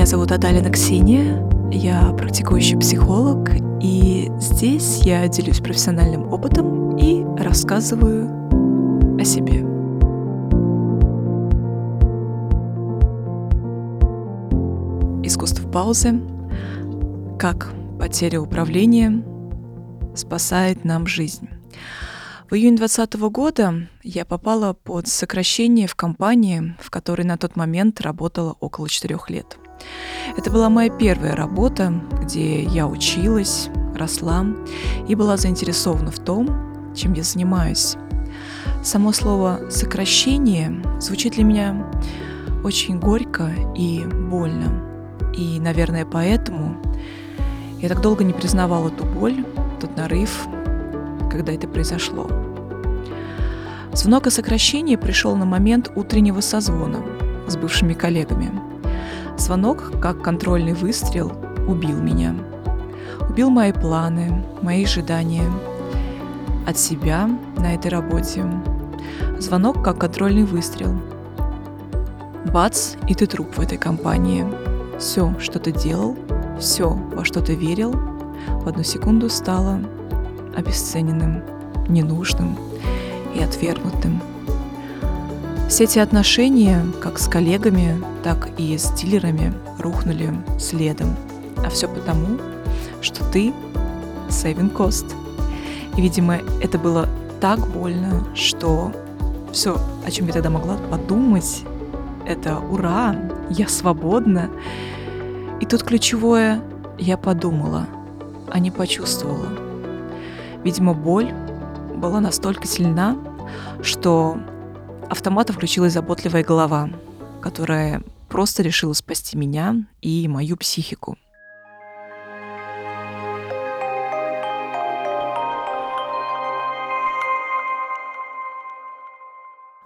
Меня зовут Адалина Ксения, я практикующий психолог, и здесь я делюсь профессиональным опытом и рассказываю о себе. Искусство паузы, как потеря управления спасает нам жизнь. В июне 2020 года я попала под сокращение в компании, в которой на тот момент работала около четырех лет. Это была моя первая работа, где я училась, росла и была заинтересована в том, чем я занимаюсь. Само слово «сокращение» звучит для меня очень горько и больно. И, наверное, поэтому я так долго не признавала ту боль, тот нарыв, когда это произошло. Звонок о сокращении пришел на момент утреннего созвона с бывшими коллегами – Звонок, как контрольный выстрел, убил меня. Убил мои планы, мои ожидания от себя на этой работе. Звонок, как контрольный выстрел. Бац, и ты труп в этой компании. Все, что ты делал, все, во что ты верил, в одну секунду стало обесцененным, ненужным и отвергнутым. Все эти отношения, как с коллегами, так и с дилерами, рухнули следом. А все потому, что ты saving cost. И, видимо, это было так больно, что все, о чем я тогда могла подумать, это ура, я свободна. И тут ключевое я подумала, а не почувствовала. Видимо, боль была настолько сильна, что автомата включилась заботливая голова, которая просто решила спасти меня и мою психику.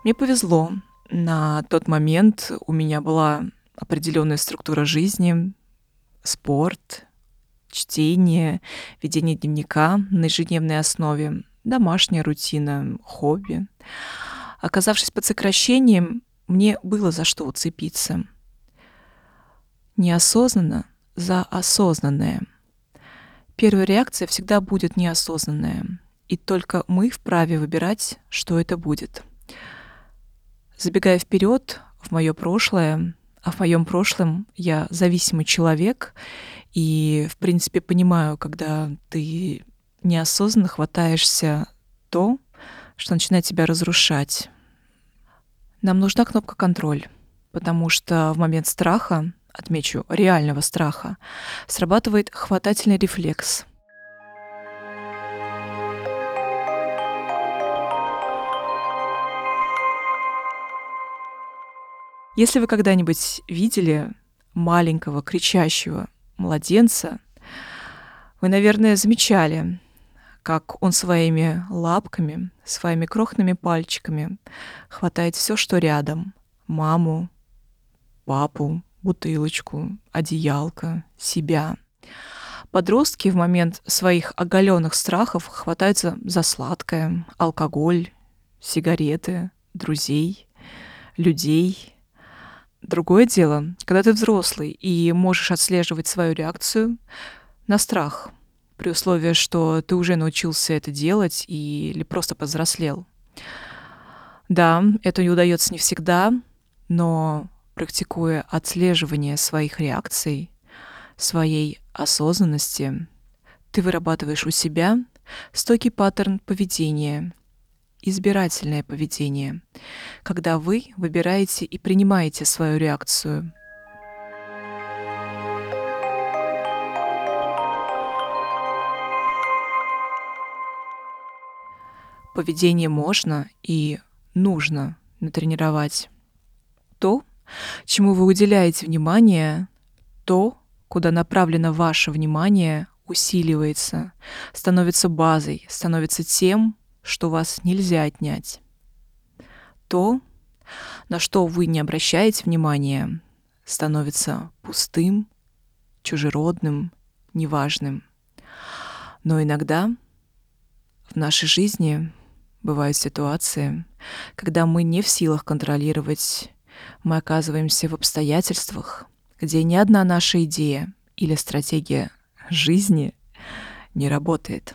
Мне повезло. На тот момент у меня была определенная структура жизни, спорт, чтение, ведение дневника на ежедневной основе, домашняя рутина, хобби. Оказавшись под сокращением, мне было за что уцепиться. Неосознанно за осознанное. Первая реакция всегда будет неосознанная, и только мы вправе выбирать, что это будет. Забегая вперед в мое прошлое, а в моем прошлом я зависимый человек, и, в принципе, понимаю, когда ты неосознанно хватаешься то, что начинает тебя разрушать, нам нужна кнопка «Контроль», потому что в момент страха, отмечу, реального страха, срабатывает хватательный рефлекс. Если вы когда-нибудь видели маленького кричащего младенца, вы, наверное, замечали, как он своими лапками, своими крохными пальчиками хватает все, что рядом. Маму, папу, бутылочку, одеялко, себя. Подростки в момент своих оголенных страхов хватаются за сладкое, алкоголь, сигареты, друзей, людей. Другое дело, когда ты взрослый и можешь отслеживать свою реакцию на страх – при условии, что ты уже научился это делать и, или просто повзрослел. Да, это не удается не всегда, но практикуя отслеживание своих реакций, своей осознанности, ты вырабатываешь у себя стойкий паттерн поведения, избирательное поведение, когда вы выбираете и принимаете свою реакцию – поведение можно и нужно натренировать. То, чему вы уделяете внимание, то, куда направлено ваше внимание, усиливается, становится базой, становится тем, что вас нельзя отнять. То, на что вы не обращаете внимания, становится пустым, чужеродным, неважным. Но иногда в нашей жизни бывают ситуации, когда мы не в силах контролировать, мы оказываемся в обстоятельствах, где ни одна наша идея или стратегия жизни не работает.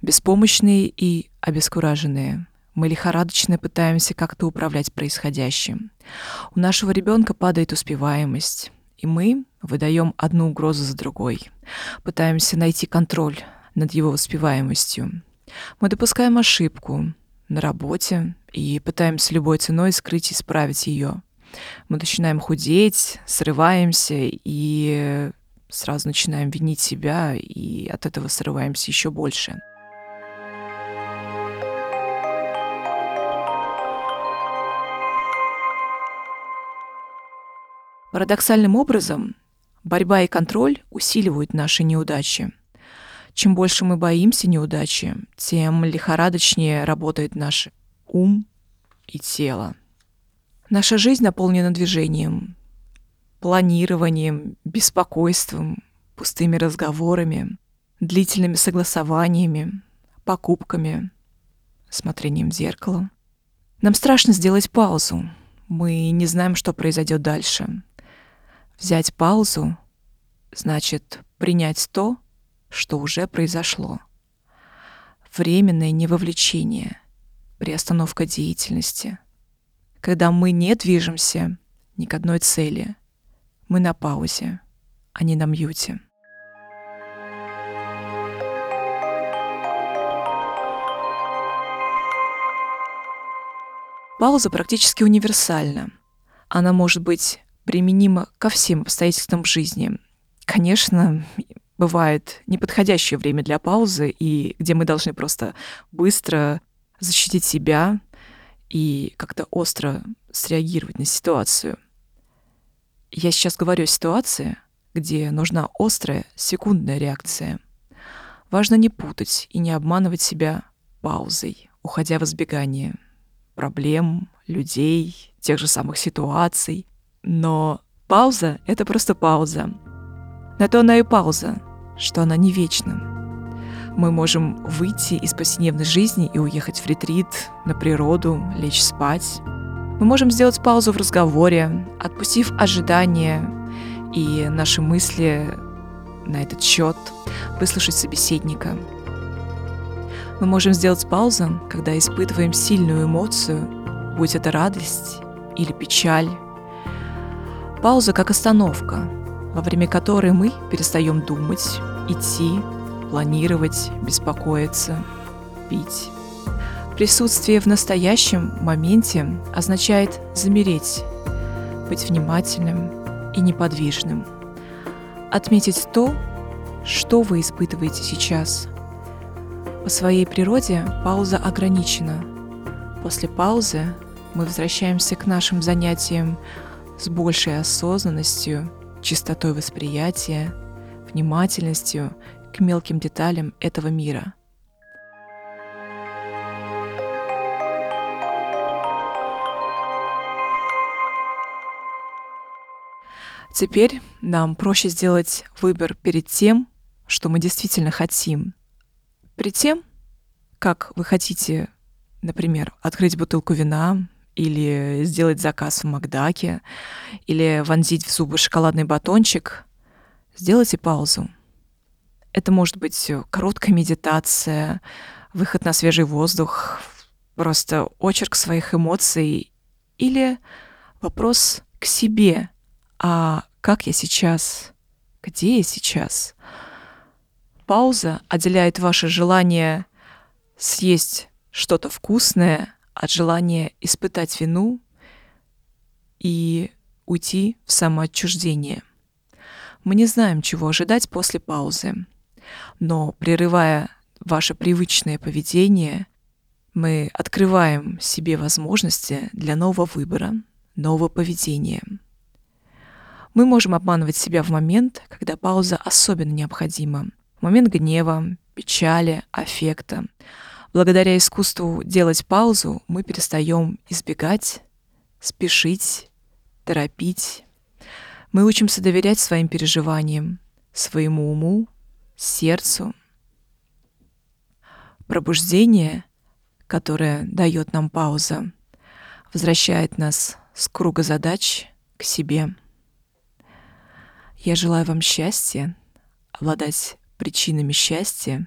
Беспомощные и обескураженные, мы лихорадочно пытаемся как-то управлять происходящим. У нашего ребенка падает успеваемость, и мы выдаем одну угрозу за другой. Пытаемся найти контроль над его успеваемостью. Мы допускаем ошибку на работе и пытаемся любой ценой скрыть и исправить ее. Мы начинаем худеть, срываемся и сразу начинаем винить себя, и от этого срываемся еще больше. Парадоксальным образом борьба и контроль усиливают наши неудачи. Чем больше мы боимся неудачи, тем лихорадочнее работает наш ум и тело. Наша жизнь наполнена движением, планированием, беспокойством, пустыми разговорами, длительными согласованиями, покупками, смотрением в зеркало. Нам страшно сделать паузу. Мы не знаем, что произойдет дальше. Взять паузу значит принять то, что уже произошло. Временное невовлечение, приостановка деятельности. Когда мы не движемся ни к одной цели, мы на паузе, а не на мьюте. Пауза практически универсальна. Она может быть применимо ко всем обстоятельствам жизни. Конечно, бывает неподходящее время для паузы, и где мы должны просто быстро защитить себя и как-то остро среагировать на ситуацию. Я сейчас говорю о ситуации, где нужна острая секундная реакция. Важно не путать и не обманывать себя паузой, уходя в избегание проблем, людей, тех же самых ситуаций, но пауза — это просто пауза. На то она и пауза, что она не вечна. Мы можем выйти из повседневной жизни и уехать в ретрит, на природу, лечь спать. Мы можем сделать паузу в разговоре, отпустив ожидания и наши мысли на этот счет, выслушать собеседника. Мы можем сделать паузу, когда испытываем сильную эмоцию, будь это радость или печаль, Пауза как остановка, во время которой мы перестаем думать, идти, планировать, беспокоиться, пить. Присутствие в настоящем моменте означает замереть, быть внимательным и неподвижным. Отметить то, что вы испытываете сейчас. По своей природе пауза ограничена. После паузы мы возвращаемся к нашим занятиям с большей осознанностью, чистотой восприятия, внимательностью к мелким деталям этого мира. Теперь нам проще сделать выбор перед тем, что мы действительно хотим. Перед тем, как вы хотите, например, открыть бутылку вина или сделать заказ в Макдаке, или вонзить в зубы шоколадный батончик, сделайте паузу. Это может быть короткая медитация, выход на свежий воздух, просто очерк своих эмоций или вопрос к себе. А как я сейчас? Где я сейчас? Пауза отделяет ваше желание съесть что-то вкусное от желания испытать вину и уйти в самоотчуждение. Мы не знаем, чего ожидать после паузы, но прерывая ваше привычное поведение, мы открываем себе возможности для нового выбора, нового поведения. Мы можем обманывать себя в момент, когда пауза особенно необходима. В момент гнева, печали, аффекта, Благодаря искусству делать паузу мы перестаем избегать, спешить, торопить Мы учимся доверять своим переживаниям, своему уму, сердцу. Пробуждение, которое дает нам пауза, возвращает нас с круга задач к себе. Я желаю вам счастья, обладать причинами счастья.